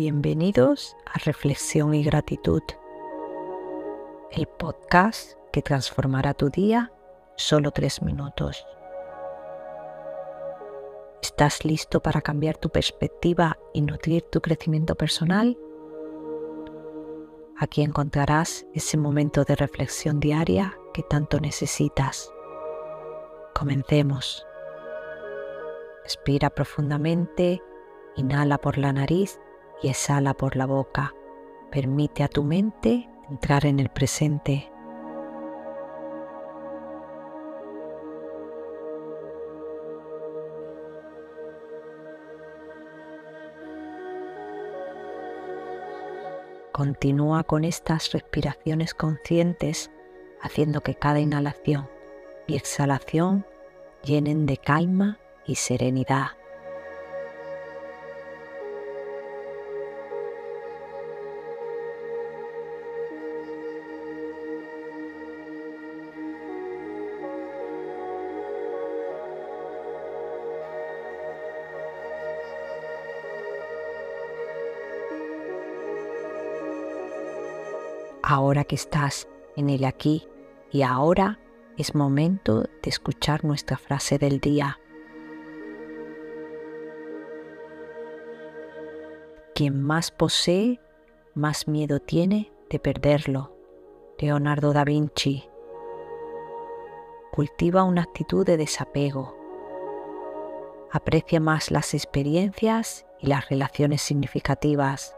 Bienvenidos a Reflexión y Gratitud, el podcast que transformará tu día solo tres minutos. ¿Estás listo para cambiar tu perspectiva y nutrir tu crecimiento personal? Aquí encontrarás ese momento de reflexión diaria que tanto necesitas. Comencemos. Respira profundamente, inhala por la nariz y exhala por la boca. Permite a tu mente entrar en el presente. Continúa con estas respiraciones conscientes haciendo que cada inhalación y exhalación llenen de calma y serenidad. Ahora que estás en el aquí y ahora es momento de escuchar nuestra frase del día. Quien más posee, más miedo tiene de perderlo. Leonardo da Vinci. Cultiva una actitud de desapego. Aprecia más las experiencias y las relaciones significativas.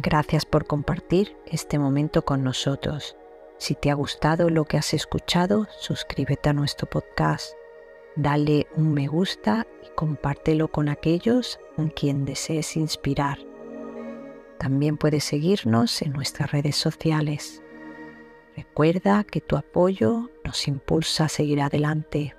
Gracias por compartir este momento con nosotros. Si te ha gustado lo que has escuchado, suscríbete a nuestro podcast, dale un me gusta y compártelo con aquellos con quien desees inspirar. También puedes seguirnos en nuestras redes sociales. Recuerda que tu apoyo nos impulsa a seguir adelante.